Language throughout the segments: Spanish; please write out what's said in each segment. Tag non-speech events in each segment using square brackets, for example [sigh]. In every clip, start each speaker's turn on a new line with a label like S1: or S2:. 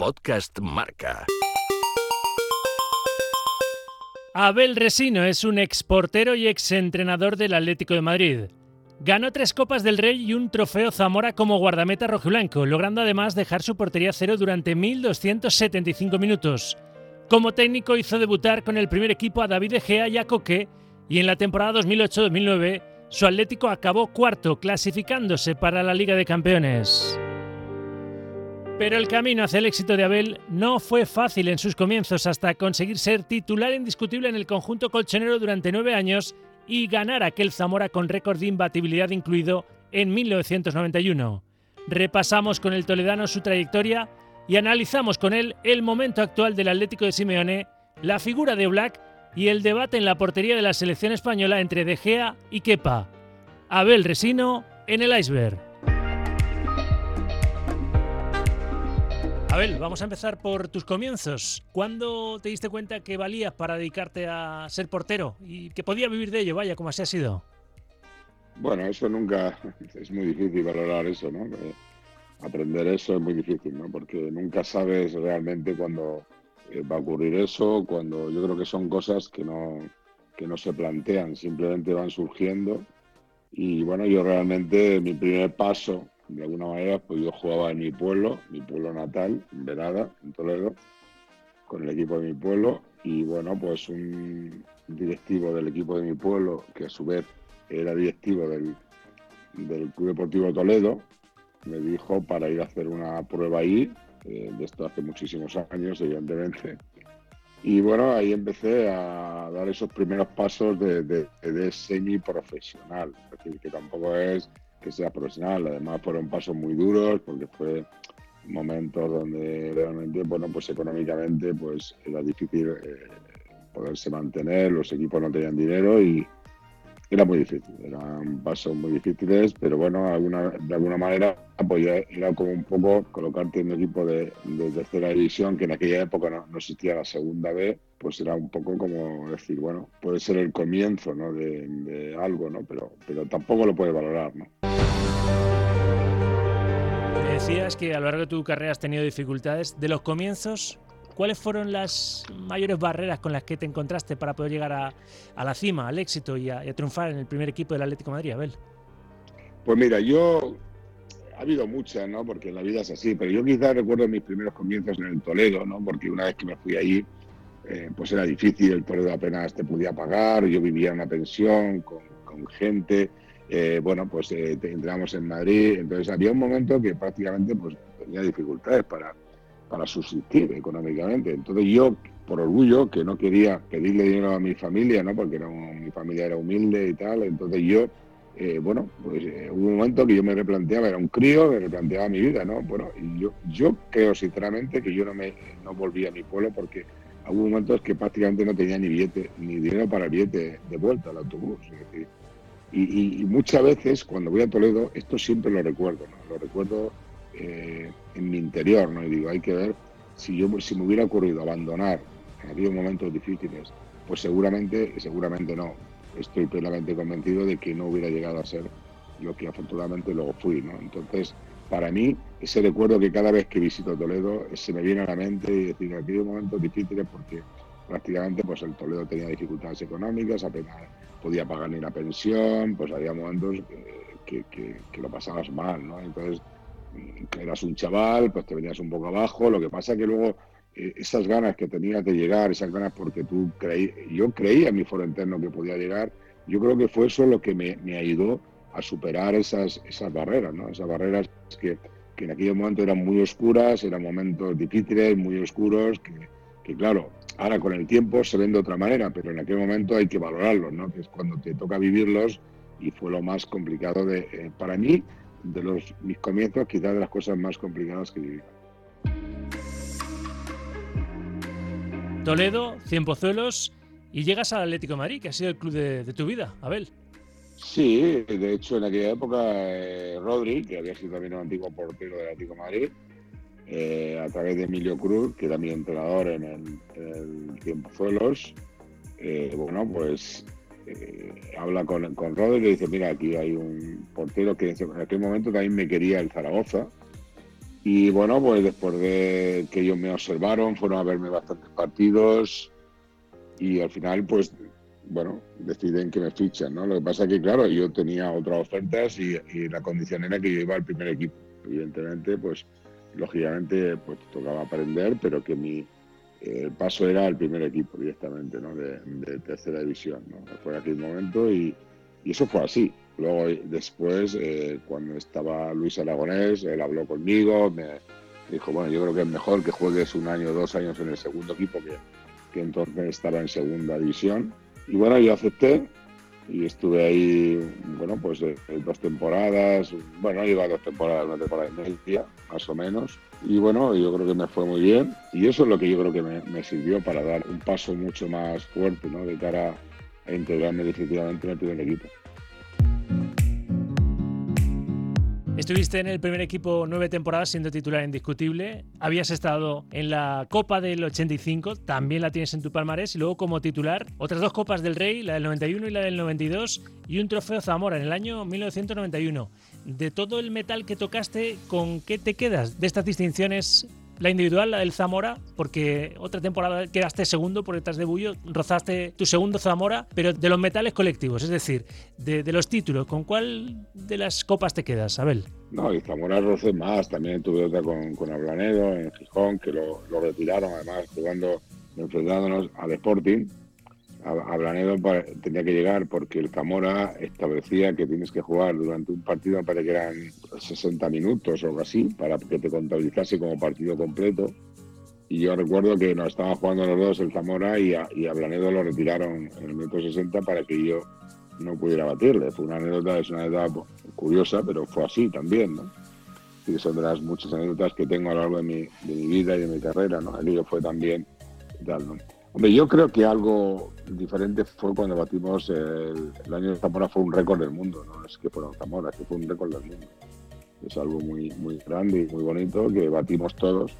S1: Podcast Marca.
S2: Abel Resino es un exportero y exentrenador del Atlético de Madrid. Ganó tres Copas del Rey y un trofeo Zamora como guardameta rojiblanco, logrando además dejar su portería cero durante 1.275 minutos. Como técnico hizo debutar con el primer equipo a David De Gea y a Coque, y en la temporada 2008-2009 su Atlético acabó cuarto, clasificándose para la Liga de Campeones. Pero el camino hacia el éxito de Abel no fue fácil en sus comienzos hasta conseguir ser titular indiscutible en el conjunto colchonero durante nueve años y ganar aquel Zamora con récord de imbatibilidad incluido en 1991. Repasamos con el toledano su trayectoria y analizamos con él el momento actual del Atlético de Simeone, la figura de Black y el debate en la portería de la selección española entre De Gea y Kepa. Abel Resino en el iceberg. Abel, vamos a empezar por tus comienzos. ¿Cuándo te diste cuenta que valías para dedicarte a ser portero y que podía vivir de ello? Vaya, como así ha sido.
S3: Bueno, eso nunca es muy difícil valorar eso, ¿no? Eh, aprender eso es muy difícil, ¿no? Porque nunca sabes realmente cuándo eh, va a ocurrir eso, cuando yo creo que son cosas que no, que no se plantean, simplemente van surgiendo. Y bueno, yo realmente mi primer paso, de alguna manera, pues yo jugaba en mi pueblo, mi pueblo natal, en Verada, en Toledo, con el equipo de mi pueblo. Y bueno, pues un directivo del equipo de mi pueblo, que a su vez era directivo del, del Club Deportivo Toledo, me dijo para ir a hacer una prueba ahí eh, de esto hace muchísimos años, evidentemente. Y bueno, ahí empecé a dar esos primeros pasos de, de, semi-profesional, es decir, que tampoco es que sea profesional, además fueron pasos muy duros porque fue momentos donde realmente, bueno, pues económicamente pues era difícil eh, poderse mantener, los equipos no tenían dinero y, era muy difícil, eran pasos muy difíciles, pero bueno, alguna, de alguna manera pues era como un poco colocarte en un equipo de, tercera división, que en aquella época no, existía la segunda B, pues era un poco como decir, bueno, puede ser el comienzo ¿no? de, algo, ¿no? Pero, pero tampoco lo puedes valorar, ¿no?
S2: decías que a lo largo de tu carrera has tenido dificultades. ¿De los comienzos ¿Cuáles fueron las mayores barreras con las que te encontraste para poder llegar a, la cima, al éxito y a, triunfar en el primer equipo del Atlético de Madrid, Abel?
S3: Pues mira, yo ha habido muchas, ¿no? Porque la vida es así, pero yo quizás recuerdo mis primeros comienzos en el Toledo, ¿no? Porque una vez que me fui allí, eh, pues era difícil, el Toledo apenas te podía pagar, yo vivía en una pensión con, gente, eh, bueno, pues eh, entramos en Madrid, entonces había un momento que prácticamente pues tenía dificultades para para subsistir económicamente. Entonces yo, por orgullo, que no quería pedirle dinero a mi familia, ¿no? porque mi familia era humilde y tal, entonces yo, eh, bueno, pues eh, hubo un momento que yo me replanteaba, era un crío, me replanteaba mi vida, ¿no? Bueno, y yo, yo creo sinceramente que yo no me no volví a mi pueblo porque hubo momentos que prácticamente no tenía ni billete, ni dinero para el billete de vuelta al autobús. y, y, muchas veces cuando voy a Toledo, esto siempre lo recuerdo, ¿no? Lo recuerdo eh, en mi interior, ¿no? Y digo, hay que ver si yo si me hubiera ocurrido abandonar en aquellos momentos difíciles, pues seguramente, seguramente no. Estoy plenamente convencido de que no hubiera llegado a ser lo que afortunadamente luego fui, ¿no? Entonces, para mí, ese recuerdo que cada vez que visito Toledo se me viene a la mente y decir, aquellos momentos difíciles porque prácticamente pues el Toledo tenía dificultades económicas, apenas podía pagar ni la pensión, pues había momentos que, que, que lo pasabas mal, ¿no? Entonces, eras un chaval, pues te venías un poco abajo. Lo que pasa que luego eh, esas ganas que tenías de llegar, esas ganas porque tú creí, yo creía en mi foro interno que podía llegar, yo creo que fue eso lo que me, ayudó a superar esas, esas barreras, ¿no? Esas barreras que, que, en aquel momento eran muy oscuras, eran momentos difíciles, muy oscuros, que, que, claro, ahora con el tiempo se ven de otra manera, pero en aquel momento hay que valorarlos, ¿no? Que es cuando te toca vivirlos y fue lo más complicado de, eh, para mí de los, mis comienzos, quizás de las cosas más complicadas que viví.
S2: Toledo, Cien Pozuelos y llegas al Atlético de Madrid, que ha sido el club de, tu vida, Abel.
S3: Sí, de hecho en aquella época eh, Rodri, que había sido también un antiguo portero del Atlético de Madrid, eh, a través de Emilio Cruz, que era mi entrenador en el, en el Cien Pozuelos, eh, bueno, pues eh, habla con, con Rodri y le dice, mira, aquí hay un portero que en aquel momento también me quería el Zaragoza. Y bueno, pues después de que ellos me observaron, fueron a verme bastantes partidos y al final, pues, bueno, deciden que me fichan, ¿no? Lo que pasa es que, claro, yo tenía otras ofertas y, la condición era que yo iba al primer equipo. Evidentemente, pues, lógicamente, pues tocaba aprender, pero que mi el paso era al primer equipo directamente, ¿no? De, tercera división, ¿no? Fue aquel momento y, y eso fue así. Luego, después, eh, cuando estaba Luis Aragonés, él habló conmigo, me dijo, bueno, yo creo que es mejor que juegues un año o dos años en el segundo equipo, que, que entonces estaba en segunda división. Y bueno, yo acepté y estuve ahí, bueno, pues eh, dos temporadas, bueno, iba dos temporadas, una temporada y media, más o menos. Y bueno, yo creo que me fue muy bien y eso es lo que yo creo que me, me sirvió para dar un paso mucho más fuerte, ¿no? De cara a integrarme definitivamente en el primer equipo.
S2: Estuviste en el primer equipo nueve temporadas siendo titular indiscutible. Habías estado en la Copa del 85, también la tienes en tu palmarés. Y luego como titular, otras dos Copas del Rey, la del 91 y la del 92, y un trofeo Zamora en el año 1991. De todo el metal que tocaste, ¿con qué te quedas de estas distinciones la individual, la del Zamora, porque otra temporada quedaste segundo por detrás de Bullo, rozaste tu segundo Zamora, pero de los metales colectivos, es decir, de, los títulos, ¿con cuál de las copas te quedas, Abel?
S3: No, y Zamora roce más, también tuve otra con, con Ablanedo en Gijón, que lo, lo retiraron, además jugando, enfrentándonos al Sporting, a, Blanedo tenía que llegar porque el Zamora establecía que tienes que jugar durante un partido, para que eran 60 minutos o algo así, para que te contabilizase como partido completo. Y yo recuerdo que nos estaban jugando los dos el Zamora y a, Blanedo lo retiraron en el minuto 60 para que yo no pudiera batirle. Fue una anécdota, es una anécdota curiosa, pero fue así también, ¿no? Y son de las muchas anécdotas que tengo a lo largo de mi, de mi vida y de mi carrera, ¿no? El fue también tal. Hombre, yo creo que algo diferente fue cuando batimos el, año de Zamora fue un récord del mundo, no es que fuera Zamora, es que fue un récord del mundo. Es algo muy, muy grande y muy bonito que batimos todos.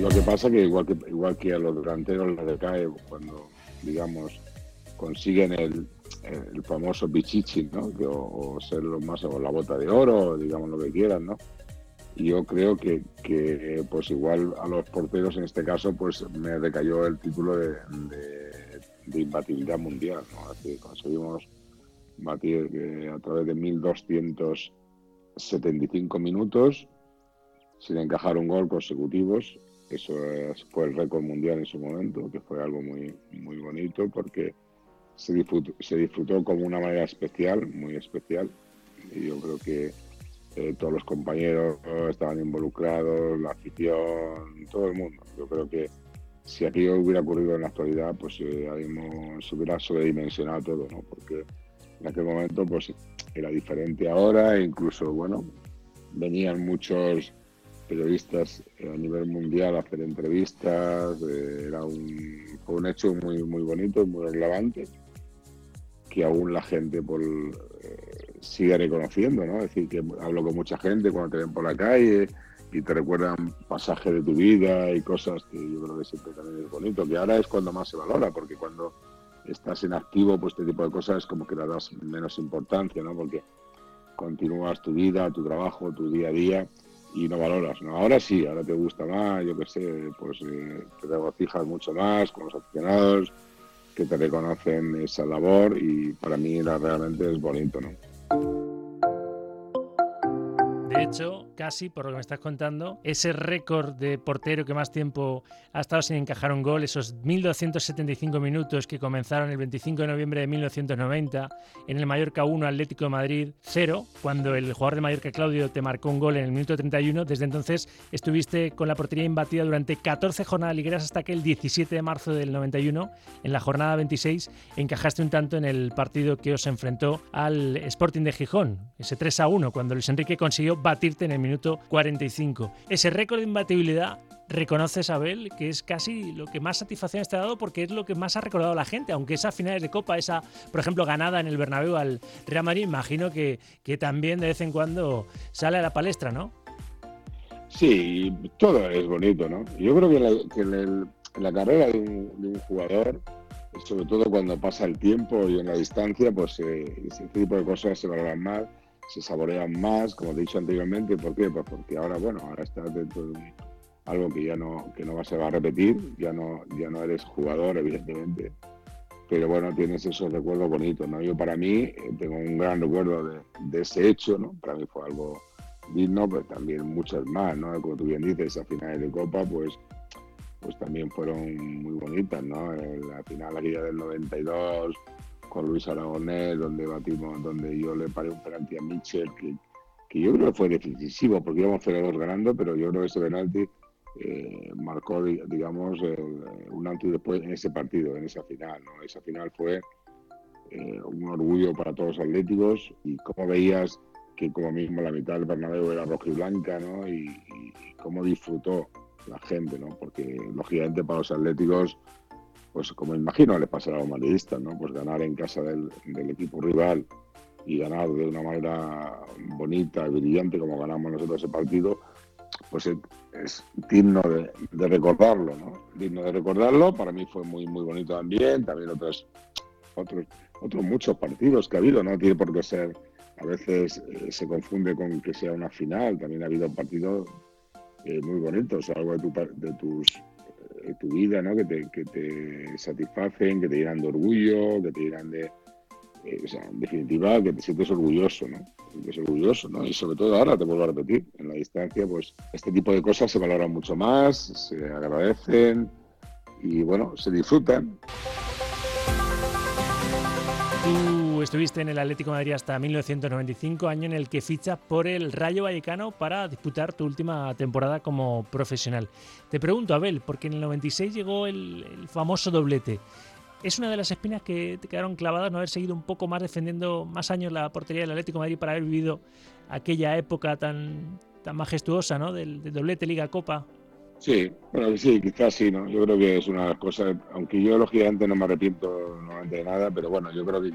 S3: Lo que pasa que igual que igual que a los delanteros les decae cuando digamos consiguen el, famoso bichichi, ¿no? o, ser los más o la bota de oro, digamos lo que quieran, ¿no? Yo creo que, pues igual a los porteros en este caso pues me recayó el título de, de, imbatibilidad mundial ¿no? Así conseguimos batir eh, a través de 1275 minutos sin encajar un gol consecutivos eso fue el récord mundial en su momento que fue algo muy muy bonito porque se disfrutó, se disfrutó como una manera especial muy especial y yo creo que eh, todos los compañeros estaban involucrados, la afición, todo el mundo. Yo creo que si aquello hubiera ocurrido en la actualidad, pues eh, se hubiera sobredimensionado todo, ¿no? Porque en aquel momento pues era diferente ahora e incluso, bueno, venían muchos periodistas a nivel mundial a hacer entrevistas, eh, era un, un hecho muy, muy bonito, muy relevante, que aún la gente por, sigue reconociendo, ¿no? Es decir, que hablo con mucha gente cuando te ven por la calle y te recuerdan pasajes de tu vida y cosas que yo creo que siempre también es bonito, que ahora es cuando más se valora, porque cuando estás en activo, pues este tipo de cosas como que le das menos importancia, ¿no? Porque continúas tu vida, tu trabajo, tu día a día y no valoras, ¿no? Ahora sí, ahora te gusta más, yo qué sé, pues eh, te regocijas mucho más con los aficionados que te reconocen esa labor y para mí realmente es bonito, ¿no?
S2: De hecho, casi, por lo que me estás contando, ese récord de portero que más tiempo ha estado sin encajar un gol, esos 1.275 minutos que comenzaron el 25 de noviembre de 1990 en el Mallorca 1 Atlético de Madrid 0, cuando el jugador de Mallorca Claudio te marcó un gol en el minuto 31. Desde entonces estuviste con la portería imbatida durante 14 jornadas ligueras hasta que el 17 de marzo del 91, en la jornada 26, encajaste un tanto en el partido que os enfrentó al Sporting de Gijón, ese 3 a 1, cuando Luis Enrique consiguió batirte en el minuto 45. Ese récord de imbatibilidad reconoce Abel que es casi lo que más satisfacción te ha dado porque es lo que más ha recordado la gente, aunque esas finales de Copa, esa, por ejemplo, ganada en el Bernabéu al Real Madrid, imagino que, que también de vez en cuando sale a la palestra, ¿no?
S3: Sí, todo es bonito, ¿no? Yo creo que, en, la carrera de un, jugador, sobre todo cuando pasa el tiempo y en la distancia, pues eh, ese tipo de cosas se valoran más se saborean más, como he dicho anteriormente. ¿Por qué? Pues porque ahora, bueno, ahora estás dentro de algo que ya no, que no vas a repetir, ya no, ya no eres jugador, evidentemente. Pero bueno, tienes esos recuerdos bonitos, ¿no? Yo para mí eh, tengo un gran recuerdo de, de, ese hecho, ¿no? Para mí fue algo digno, pero también muchas más, ¿no? Como tú bien dices, a finales de Copa, pues, pues también fueron muy bonitas, ¿no? La final aquella del 92 con Luis Aragonés, donde batimos, donde yo le paré un penalti a Mitchell, que, que yo creo que fue decisivo, porque íbamos 0-2 ganando, pero yo creo que ese penalti eh, marcó, digamos, un antes y después en ese partido, en esa final. ¿no? Esa final fue eh, un orgullo para todos los atléticos y como veías que como mismo la mitad del Bernabéu era roja y blanca, ¿no? Y, cómo disfrutó la gente, ¿no? Porque lógicamente para los atléticos, pues como imagino le pasará a los madridistas, ¿no? Pues ganar en casa del, equipo rival y ganar de una manera bonita y brillante como ganamos nosotros ese partido, pues es digno de, recordarlo, ¿no? Digno de recordarlo. Para mí fue muy muy bonito también. También otros otros otros muchos partidos que ha habido, no tiene por qué ser. A veces eh, se confunde con que sea una final. También ha habido partidos eh, muy bonitos, algo de, tu, de tus tu vida, ¿no? Que te, que te satisfacen, que te llenan de orgullo, que te llenan de, eh, o sea, en definitiva, que te sientes orgulloso, ¿no? Te sientes orgulloso, ¿no? Y sobre todo ahora, te vuelvo a repetir, en la distancia, pues este tipo de cosas se valoran mucho más, se agradecen y, bueno, se disfrutan.
S2: Estuviste en el Atlético Madrid hasta 1995, año en el que fichas por el Rayo Vallecano para disputar tu última temporada como profesional. Te pregunto, Abel, porque en el 96 llegó el, famoso doblete es una de las espinas que te quedaron clavadas no haber seguido un poco más defendiendo más años la portería del Atlético Madrid para haber vivido aquella época tan, tan majestuosa ¿no? del, doblete Liga Copa.
S3: Sí, bueno, sí, quizás sí, ¿no? Yo creo que es una de las cosas, aunque yo lógicamente no me arrepiento normalmente de nada, pero bueno, yo creo que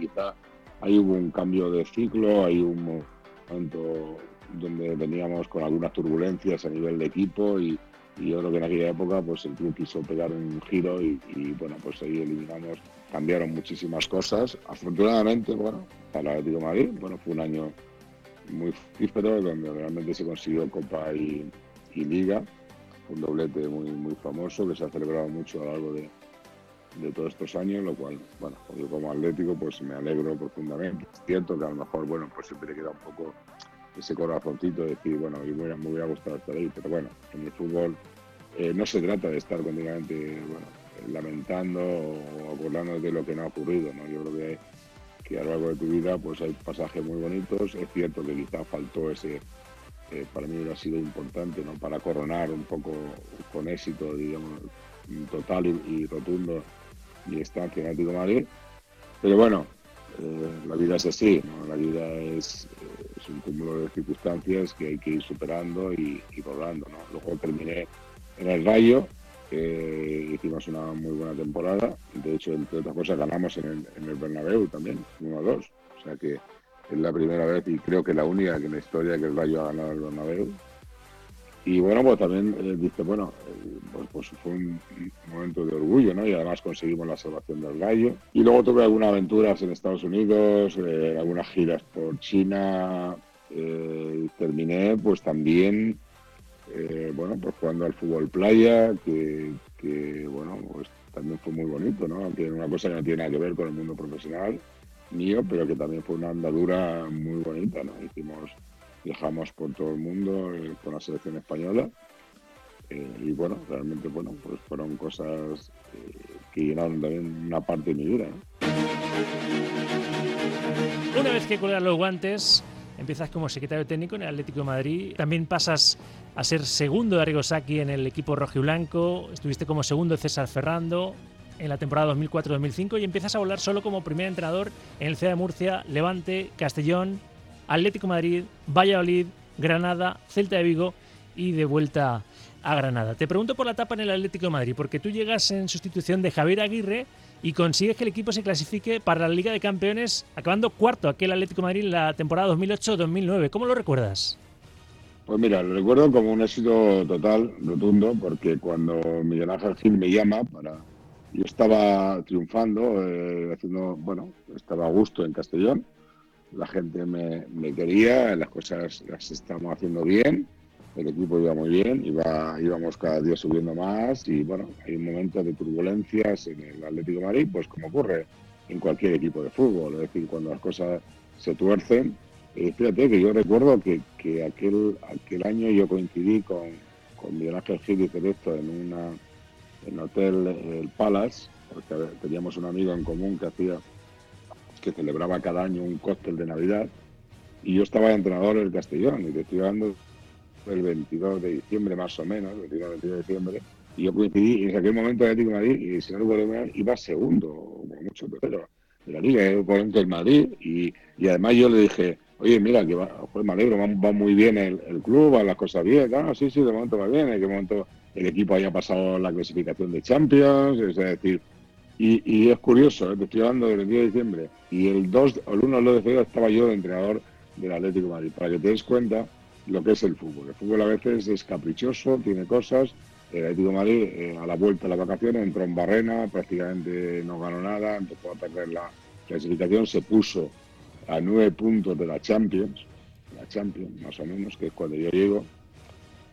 S3: quizá hay un cambio de ciclo, hay un momento donde veníamos con algunas turbulencias a nivel de equipo y, y yo creo que en aquella época pues el club quiso pegar un giro y, bueno, pues ahí eliminamos, cambiaron muchísimas cosas. Afortunadamente, bueno, para el Atlético de Madrid, bueno, fue un año muy fructífero donde realmente se consiguió Copa y, Liga, un doblete muy, muy famoso que se ha celebrado mucho a lo largo de, de todos estos años, lo cual, bueno, yo como atlético pues me alegro profundamente. Es cierto que a lo mejor, bueno, pues siempre queda un poco ese corazoncito de decir, bueno, me me hubiera gustado estar ahí, pero bueno, en el fútbol eh, no se trata de estar continuamente lamentando o acordando de lo que no ha ocurrido, ¿no? Yo creo que, que a lo largo de tu vida pues hay pasajes muy bonitos, es cierto que quizá faltó ese, eh, para mí hubiera sido importante, ¿no? Para coronar un poco con éxito, digamos, total y, rotundo mi estancia en Atlético de Madrid, pero bueno, eh, la vida es así, ¿no? La vida es es un cúmulo de circunstancias que hay que ir superando y, y ¿no? Luego terminé en el Rayo, hicimos una muy buena temporada, de hecho, entre otras cosas, ganamos en el, en el Bernabéu también, 1-2, o sea que es la primera vez y creo que la única que en la historia que el Rayo ha ganado el Bernabéu. Y bueno, pues también eh, dice, bueno, eh, pues, pues, fue un, momento de orgullo, ¿no? Y además conseguimos la salvación del Rayo. Y luego tuve algunas aventuras en Estados Unidos, eh, algunas giras por China. terminé pues también, bueno, pues jugando al fútbol playa, que, que, bueno, pues también fue muy bonito, ¿no? Una cosa que no tiene nada que ver con el mundo profesional mío, pero que también fue una andadura muy bonita, ¿no? Hicimos viajamos por todo el mundo eh, con la selección española. Eh, y bueno, realmente bueno, pues fueron cosas eh, que llenaron también una parte de mi vida.
S2: Una vez que cuelgas los guantes, empiezas como secretario técnico en el Atlético de Madrid, también pasas a ser segundo de Arrigosaki en el equipo rojo y blanco, estuviste como segundo de César Ferrando en la temporada 2004-2005 y empiezas a volar solo como primer entrenador en el CEA de Murcia, Levante, Castellón, Atlético Madrid, Valladolid, Granada, Celta de Vigo y de vuelta a Granada. Te pregunto por la etapa en el Atlético Madrid, porque tú llegas en sustitución de Javier Aguirre y consigues que el equipo se clasifique para la Liga de Campeones, acabando cuarto aquel Atlético Madrid en la temporada 2008-2009. ¿Cómo lo recuerdas?
S3: Pues mira, lo recuerdo como un éxito total, rotundo, porque cuando Miguel Ángel me llama para... Yo estaba triunfando, eh, haciendo, bueno, estaba a gusto en Castellón, la gente me, me quería, las cosas las estamos haciendo bien, el equipo iba muy bien, iba, íbamos cada día subiendo más y bueno, hay momentos de turbulencias en el Atlético de Madrid, pues como ocurre en cualquier equipo de fútbol, es decir, cuando las cosas se tuercen. Eh, fíjate que yo recuerdo que, que, aquel, aquel año yo coincidí con, con Miguel Ángel Gil y Cerezo en una en Hotel El Palace, porque teníamos un amigo en común que hacía que celebraba cada año un cóctel de Navidad y yo estaba entrenador del Castellón y te estoy hablando el 22 de diciembre más o menos, el 22 de diciembre, y yo coincidí en aquel momento el Atlético de Madrid y el señor Guadalajara iba segundo, como mucho tercero de la liga, el ponente del Madrid, y, y, además yo le dije, oye, mira, que va, pues me alegro, va, muy bien el, club, van las cosas bien, ah, sí, sí, de momento va bien, en qué momento el equipo haya pasado la clasificación de Champions, es decir, y, es curioso, ¿eh? te estoy hablando del 10 de diciembre, y el 2, el 1 de febrero estaba yo de entrenador del Atlético de Madrid, para que te des cuenta lo que es el fútbol. El fútbol a veces es caprichoso, tiene cosas. El Atlético de Madrid, eh, a la vuelta de las vacaciones, entró en barrena, prácticamente no ganó nada, empezó a perder la clasificación, se puso a nueve puntos de la Champions, la Champions más o menos, que es cuando yo llego.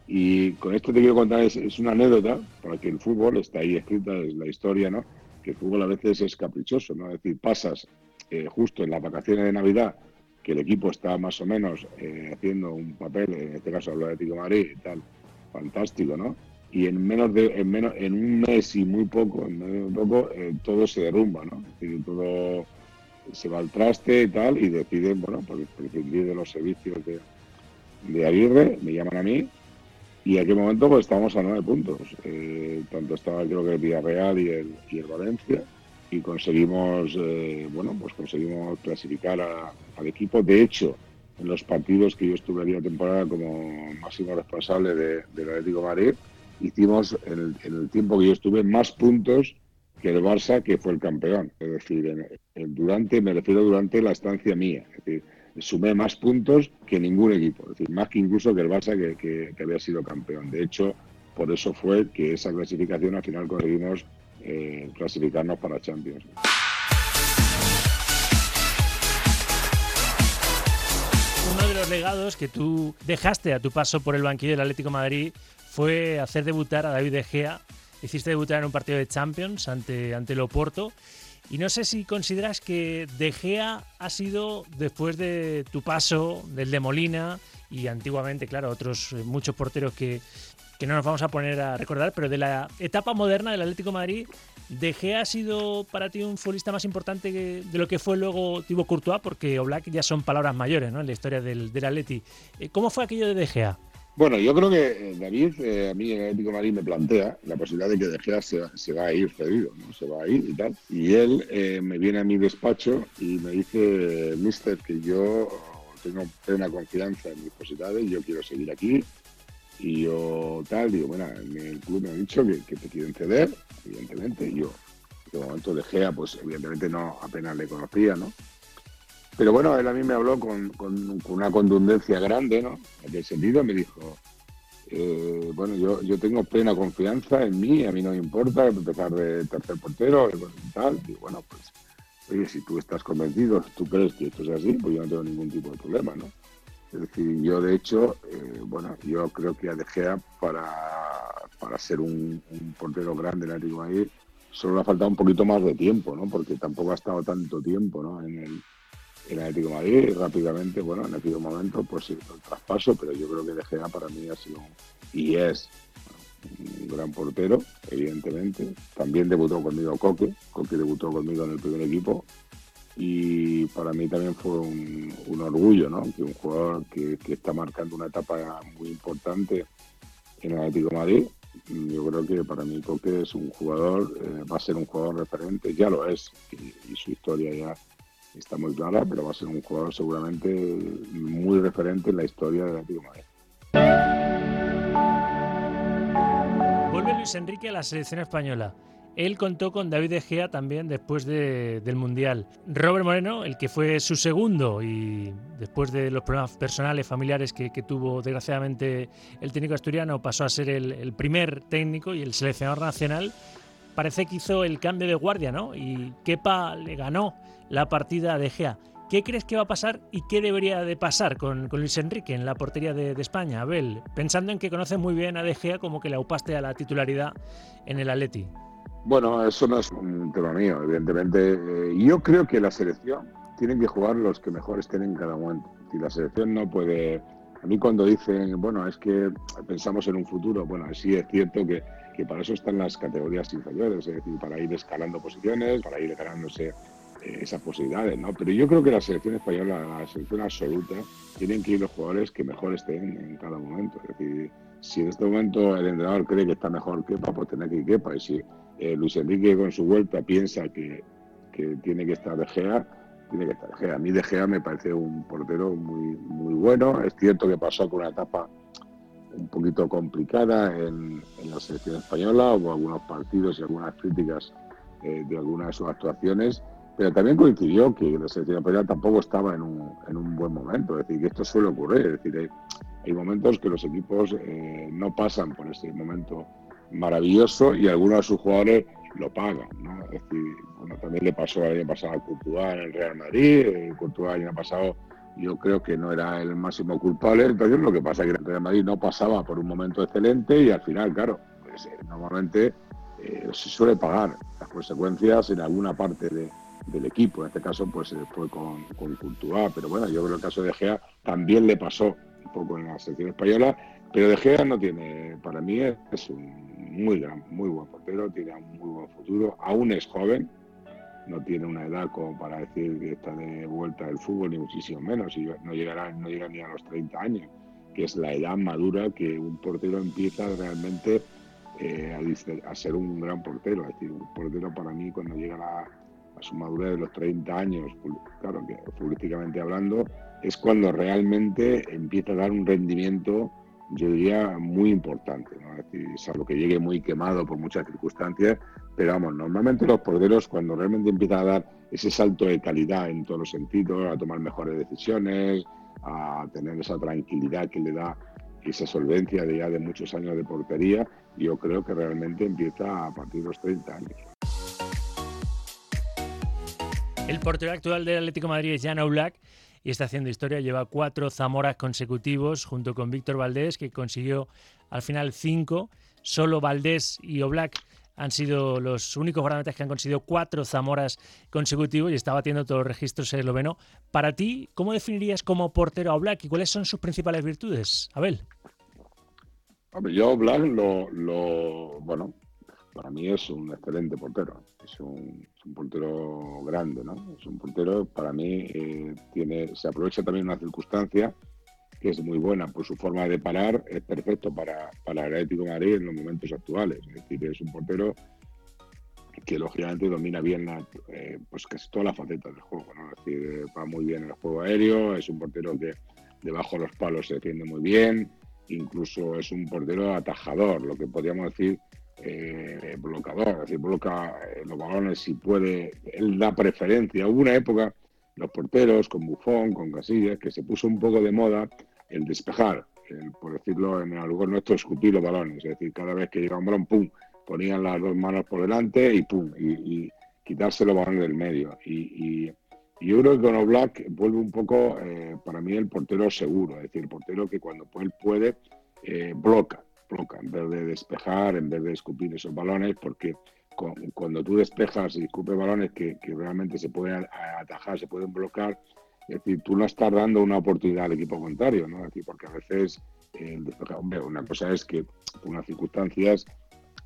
S3: Y con esto te quiero contar, es, una anécdota, para que el fútbol, está ahí escrita, es la historia, ¿no? El fútbol a veces es caprichoso, ¿no? Es decir, pasas eh, justo en las vacaciones de Navidad que el equipo está más o menos eh, haciendo un papel, en este caso el Atlético de Madrid y tal, fantástico, ¿no? Y en menos de, en menos, en un mes y muy poco, en menos de poco, eh, todo se derrumba, ¿no? Es decir, todo se va al traste y tal, y deciden, bueno, pues prescindir de los servicios de, de Aguirre, me llaman a mí, y en aquel momento pues estábamos a nueve puntos. Eh, tanto estaba creo que el Villarreal y el, y el Valencia, y conseguimos, eh, bueno, pues conseguimos clasificar al equipo. De hecho, en los partidos que yo estuve temporada como máximo responsable de, del Atlético de Madrid, hicimos en el, tiempo que yo estuve más puntos que el Barça, que fue el campeón. Es decir, durante, me refiero durante la estancia mía. Sumé más puntos que ningún equipo. Decir, más que incluso que el Barça, que, había sido campeón. De hecho, por eso fue que esa clasificación al final conseguimos eh, clasificarnos para Champions.
S2: Uno de los legados que tú dejaste a tu paso por el banquillo del Atlético Madrid fue hacer debutar a David De Gea. Hiciste debutar en un partido de Champions ante, ante el Oporto. Y no sé si consideras que De Gea ha sido, después de tu paso, del de Molina y antiguamente, claro, otros eh, muchos porteros que, no nos vamos a poner a recordar, pero de la etapa moderna del Atlético Madrid, ¿De Gea ha sido para ti un futbolista más importante de lo que fue luego Thibaut Courtois? Porque Oblak ya son palabras mayores ¿no? en la historia del, del Atleti. Eh, ¿Cómo fue aquello de De Gea?
S3: Bueno, yo creo que eh, David, eh, a mí el Atlético Madrid me plantea la posibilidad de que De Gea se, va a ir cedido, ¿no? Se va a ir y tal. Y él me viene a mi despacho y me dice, mister, que yo tengo plena confianza en mis posibilidades, yo quiero seguir aquí, y yo tal, digo, bueno, el club me ha dicho que, te quieren ceder, evidentemente, yo de momento de Gea, pues evidentemente no, apenas le conocía, ¿no? Pero bueno, él a mí me habló con, una contundencia grande, ¿no? En ese sentido me dijo, eh, bueno, yo, yo tengo plena confianza en mí, a mí no me importa empezar de tercer portero y tal. Y bueno, pues, oye, si tú estás convencido, tú crees que esto es así, pues yo no tengo ningún tipo de problema, ¿no? Es decir, yo de hecho, eh, bueno, yo creo que a De Gea para, para ser un, portero grande en el Atlético Madrid solo le ha faltado un poquito más de tiempo, ¿no? Porque tampoco ha estado tanto tiempo, ¿no? En el, el Atlético Madrid rápidamente, bueno, en aquel momento pues el traspaso, pero yo creo que De Gea para mí ha sido y es un gran portero, evidentemente. También debutó conmigo Coque, Coque debutó conmigo en el primer equipo y para mí también fue un, orgullo, ¿no? Que un jugador que, está marcando una etapa muy importante en el Atlético Madrid. Yo creo que para mí Coque es un jugador, eh, va a ser un jugador referente, ya lo es, y, su historia ya está muy clara, pero va a ser un jugador seguramente muy referente en la historia del Atlético de Madrid.
S2: Vuelve Luis Enrique a la selección española. Él contó con David De Gea también después del Mundial. Robert Moreno, el que fue su segundo y después de los problemas personales, familiares que, tuvo desgraciadamente el técnico asturiano, pasó a ser el, primer técnico y el seleccionador nacional. Parece que hizo el cambio de guardia, ¿no? Y Kepa le ganó la partida De Gea. ¿Qué crees que va a pasar y qué debería de pasar con, Luis Enrique en la portería de, España, Abel? Pensando en que conoce muy bien a De Gea como que le aupaste a la titularidad en el Atleti.
S3: Bueno, eso no es un tema mío, evidentemente. Eh, yo creo que la selección tiene que jugar los que mejor estén en cada momento. Y la selección no puede... A mí cuando dicen, bueno, es que pensamos en un futuro, bueno, sí es cierto que, que para eso están las categorías inferiores, es decir, para ir escalando posiciones, para ir ganándose esas posibilidades, ¿no? Pero yo creo que la selección española, la selección absoluta, tienen que ir los jugadores que mejor estén en cada momento. Es decir, si en este momento el entrenador cree que está mejor Kepa, pues tener que ir Kepa. Y si eh, Luis Enrique con su vuelta piensa que, que, tiene que estar De Gea, tiene que estar De Gea. A mí De Gea me parece un portero muy, muy bueno. Es cierto que pasó con una etapa un poquito complicada en, en la selección española, hubo algunos partidos y algunas críticas eh, de algunas de sus actuaciones, pero también coincidió que la selección española tampoco estaba en un, en un buen momento. Es decir, que esto suele ocurrir. Es decir, hay, momentos que los equipos eh, no pasan por ese momento maravilloso y algunos de sus jugadores lo pagan. ¿no? Es decir, bueno, también le pasó el año pasado a Courtois en el Real Madrid. Eh, Courtois el año pasado yo creo que no era el máximo culpable. Entonces lo que pasa es que el Real Madrid no pasaba por un momento excelente y al final, claro, pues, eh, normalmente se suele pagar las consecuencias en alguna parte de del equipo. En este caso, pues fue con, con Cultura, pero bueno, yo creo que el caso de Gea también le pasó un poco en la selección española, pero De Gea no tiene, para mí es un muy gran, muy buen portero, tiene un muy buen futuro, aún es joven, no tiene una edad como para decir que está de vuelta del fútbol, ni muchísimo menos, y no llegará, no llega ni a los 30 años, que es la edad madura que un portero empieza realmente eh, a, a, ser un gran portero. Es decir, un portero para mí cuando llega a la, a su madurez de los 30 años, claro que futbolísticamente hablando, es cuando realmente empieza a dar un rendimiento, yo diría, muy importante. ¿no? Salvo que llegue muy quemado por muchas circunstancias, pero vamos, normalmente los porteros cuando realmente empiezan a dar ese salto de calidad en todos los sentidos, a tomar mejores decisiones, a tener esa tranquilidad que le da esa solvencia de ya de muchos años de portería, yo creo que realmente empieza a partir de los 30 años.
S2: El portero actual del Atlético Madrid es Jan Oblak y está haciendo historia. Lleva cuatro Zamoras consecutivos junto con Víctor Valdés, que consiguió al final cinco. Solo Valdés y Oblak han sido los únicos guardametas que han conseguido cuatro Zamoras consecutivos y está batiendo todos los registros esloveno. Para ti, ¿cómo definirías como portero a Oblak y cuáles son sus principales virtudes? Abel.
S3: yo Oblak lo, bueno, para mí es un excelente portero. Es un, portero grande, ¿no? Es un portero, para mí, eh, tiene, se aprovecha también una circunstancia que es muy buena por su forma de parar, es perfecto para, para el Atlético de Madrid en los momentos actuales. Es decir, es un portero que lógicamente domina bien la, eh, pues casi todas las facetas del juego. ¿no? Es decir, va muy bien en el juego aéreo, es un portero que debajo de los palos se defiende muy bien, incluso es un portero atajador, lo que podríamos decir eh, blocador, es decir, bloca eh, los balones si puede, él da preferencia. Hubo una época, los porteros, con Bufón, con Casillas, que se puso un poco de moda el despejar, por decirlo en el lugar nuestro, escupir los balones, es decir, cada vez que llegaba un balón, pum, ponían las dos manos por delante y pum, y, quitarse los balones del medio. Y, yo creo que con Oblak vuelve un poco, eh, para mí, el portero seguro, es decir, el portero que cuando él puede, eh, bloca en vez de despejar, en vez de escupir esos balones, porque cuando tú despejas y escupes balones que, realmente se pueden atajar, se pueden bloquear, es decir, tú no estás dando una oportunidad al equipo contrario, ¿no? Decir, porque a veces, hombre, una cosa es que por unas circunstancias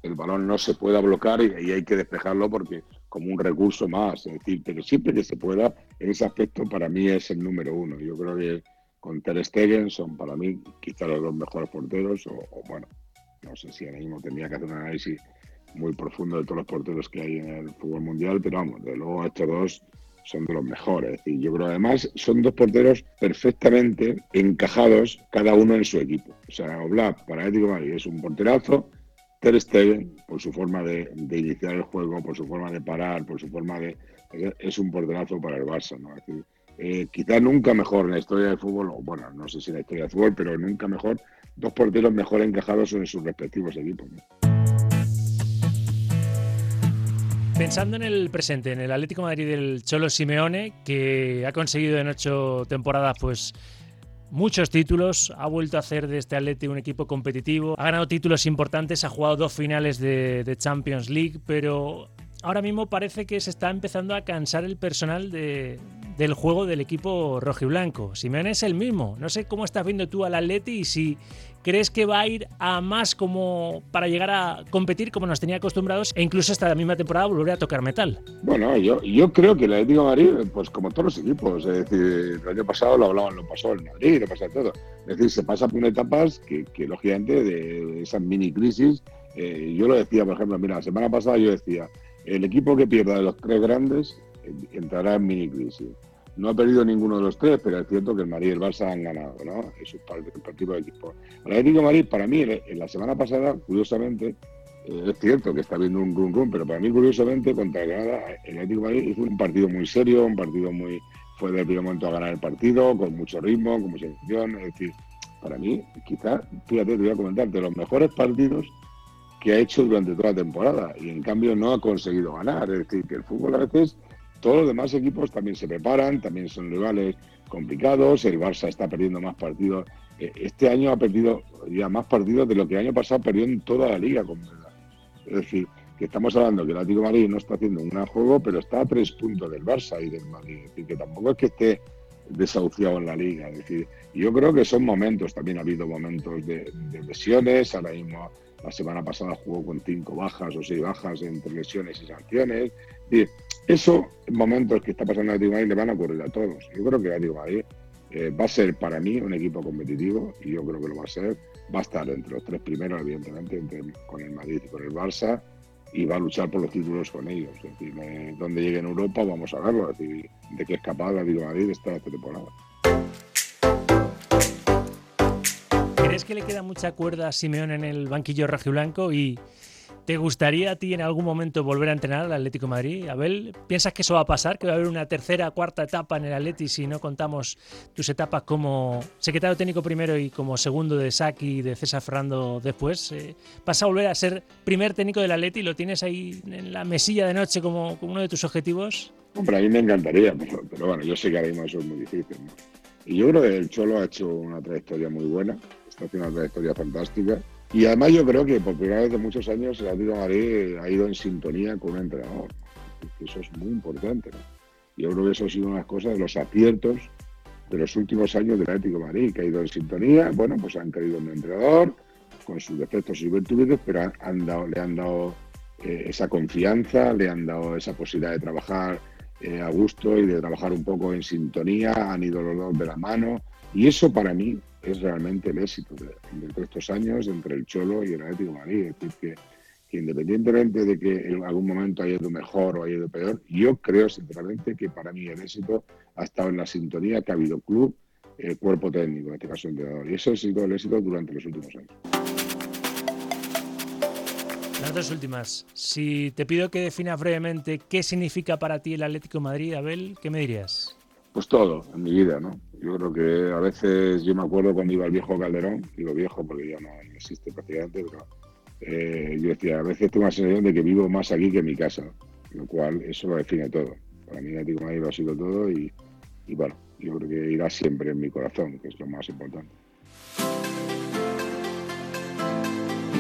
S3: el balón no se pueda bloquear y, hay que despejarlo porque como un recurso más, es decir, pero siempre que se pueda, en ese aspecto para mí es el número uno. Yo creo que con Ter Stegen son para mí quizá los dos mejores porteros, o, bueno, no sé si ahora mismo tendría que hacer un análisis muy profundo de todos los porteros que hay en el fútbol mundial, pero vamos, de luego estos dos son de los mejores. Y yo creo además son dos porteros perfectamente encajados cada uno en su equipo. O sea, Oblak para Ético Madrid es un porterazo, Ter Stegen por su forma de, iniciar el juego, por su forma de parar, por su forma de es un porterazo para el Barça, ¿no? Es decir, eh, quizá nunca mejor en la historia del fútbol, o bueno, no sé si en la historia del fútbol, pero nunca mejor, dos porteros mejor encajados en sus respectivos equipos.
S2: Pensando en el presente, en el Atlético Madrid del Cholo Simeone, que ha conseguido en ocho temporadas pues muchos títulos, ha vuelto a hacer de este Atlético un equipo competitivo, ha ganado títulos importantes, ha jugado dos finales de, de Champions League, pero ahora mismo parece que se está empezando a cansar el personal de, del juego del equipo rojiblanco. Simeone es el mismo. No sé cómo estás viendo tú al Atleti y si crees que va a ir a más como para llegar a competir como nos tenía acostumbrados e incluso esta misma temporada volver a tocar metal.
S3: Bueno, yo, yo creo que el Atlético de Madrid, pues como todos los equipos, es decir, el año pasado lo hablaban, lo pasó en Madrid, lo pasa todo. Es decir, se pasa por etapas que, que lógicamente de esas mini crisis, eh, yo lo decía, por ejemplo, mira, la semana pasada yo decía, el equipo que pierda de los tres grandes entrará en mini crisis. No ha perdido ninguno de los tres, pero es cierto que el Madrid y el Barça han ganado, ¿no? Es el de equipo. El Atlético Madrid, para mí, en la semana pasada, curiosamente, eh, es cierto que está viendo un run run, pero para mí, curiosamente, contra Granada, el Atlético Madrid hizo un partido muy serio, un partido muy. fue del primer momento a ganar el partido, con mucho ritmo, con mucha emoción. Es decir, para mí, quizás, fíjate, te voy a comentar, de los mejores partidos que ha hecho durante toda la temporada y en cambio no ha conseguido ganar. Es decir, que el fútbol a veces todos los demás equipos también se preparan, también son rivales complicados. El Barça está perdiendo más partidos. Eh, este año ha perdido ya más partidos de lo que el año pasado perdió en toda la liga. Es decir, que estamos hablando que el Atlético de Madrid no está haciendo un gran juego, pero está a tres puntos del Barça y del Madrid. Es decir, que tampoco es que esté desahuciado en la liga. Es decir, yo creo que son momentos, también ha habido momentos de, lesiones, ahora mismo la semana pasada jugó con cinco bajas o seis bajas entre lesiones y sanciones. Es eso, momentos que está pasando en Atlético Madrid, le van a ocurrir a todos. Yo creo que Atlético Madrid eh, va a ser para mí un equipo competitivo y yo creo que lo va a ser. Va a estar entre los tres primeros, evidentemente, entre, con el Madrid y con el Barça y va a luchar por los títulos con ellos. Es decir, eh, donde llegue en Europa vamos a verlo, es decir, de qué es capaz el Madrid esta temporada.
S2: ¿Crees que le queda mucha cuerda a Simeón en el banquillo blanco y ¿Te gustaría a ti en algún momento volver a entrenar al Atlético Madrid? Abel, ¿piensas que eso va a pasar? ¿Que va a haber una tercera, cuarta etapa en el Atlético si no contamos tus etapas como secretario técnico primero y como segundo de Saki y de César Fernando después? Eh, ¿Vas a volver a ser primer técnico del Atlético y lo tienes ahí en la mesilla de noche como, uno de tus objetivos?
S3: Hombre, a mí me encantaría, [laughs] pero, bueno, yo sé que ahora mismo eso es muy difícil. Y yo creo que el Cholo ha hecho una trayectoria muy buena, está haciendo una trayectoria fantástica y además yo creo que por primera vez de muchos años el Atlético de Madrid ha ido en sintonía con un entrenador. Eso es muy importante. Yo creo que eso ha sido una de las cosas de los aciertos de los últimos años del Atlético de Madrid, que ha ido en sintonía. Bueno, pues han querido un entrenador con sus defectos y virtudes, pero le han dado eh, esa confianza, le han dado esa posibilidad de trabajar eh, a gusto y de trabajar un poco en sintonía, han ido los dos de la mano. Y eso para mí es realmente el éxito de, de, estos años entre el Cholo y el Atlético de Madrid. Es decir, que, independientemente de que en algún momento haya ido mejor o haya ido peor, yo creo sinceramente que para mí el éxito ha estado en la sintonía que ha habido club, eh, cuerpo técnico, en este caso entrenador. Y eso ha sido el éxito durante los últimos años.
S2: Las dos últimas. Si te pido que definas brevemente qué significa para ti el Atlético de Madrid, Abel, ¿qué me dirías?
S3: Pues todo, en mi vida, ¿no? Yo creo que a veces, yo me acuerdo cuando iba al viejo Calderón, digo viejo porque ya no existe prácticamente, pero eh, yo decía, a veces tengo la sensación de que vivo más aquí que en mi casa, lo cual eso lo define todo. Para mí Atlético Madrid lo ha sido todo y, y bueno, yo creo que irá siempre en mi corazón, que es lo más importante.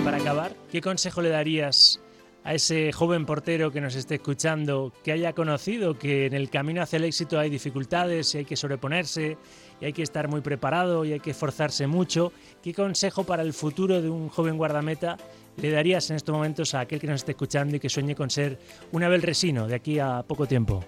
S2: Para acabar, ¿qué consejo le darías a ese joven portero que nos esté escuchando, que haya conocido que en el camino hacia el éxito hay dificultades y hay que sobreponerse y hay que estar muy preparado y hay que esforzarse mucho. ¿Qué consejo para el futuro de un joven guardameta le darías en estos momentos a aquel que nos esté escuchando y que sueñe con ser un Abel Resino de aquí a poco tiempo?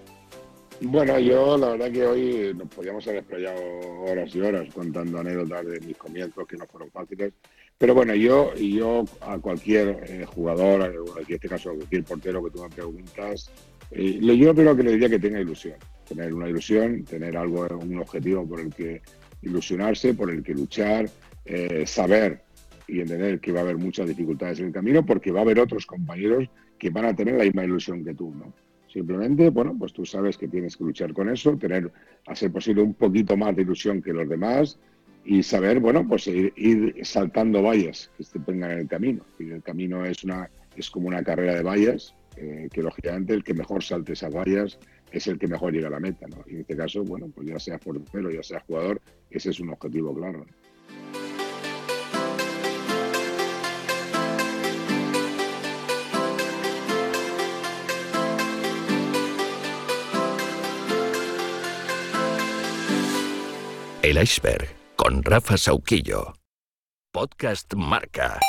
S3: Bueno, yo la verdad que hoy nos podíamos haber explayado horas y horas contando anécdotas de mis comienzos que no fueron fáciles pero bueno, yo, yo a cualquier eh, jugador, en este caso a cualquier portero que tú me preguntas, eh, yo creo que le diría que tenga ilusión, tener una ilusión, tener algo, un objetivo por el que ilusionarse, por el que luchar, eh, saber y entender que va a haber muchas dificultades en el camino porque va a haber otros compañeros que van a tener la misma ilusión que tú, ¿no? Simplemente, bueno, pues tú sabes que tienes que luchar con eso, tener, a ser posible, un poquito más de ilusión que los demás, y saber, bueno, pues ir, saltando vallas que se tengan en el camino. Y el camino es, una, es como una carrera de vallas eh, que lógicamente el que mejor salte esas vallas es el que mejor llega a la meta, ¿no? Y en este caso, bueno, pues ya sea portero, ya sea jugador, ese es un objetivo claro.
S1: El iceberg con Rafa Sauquillo. Podcast Marca.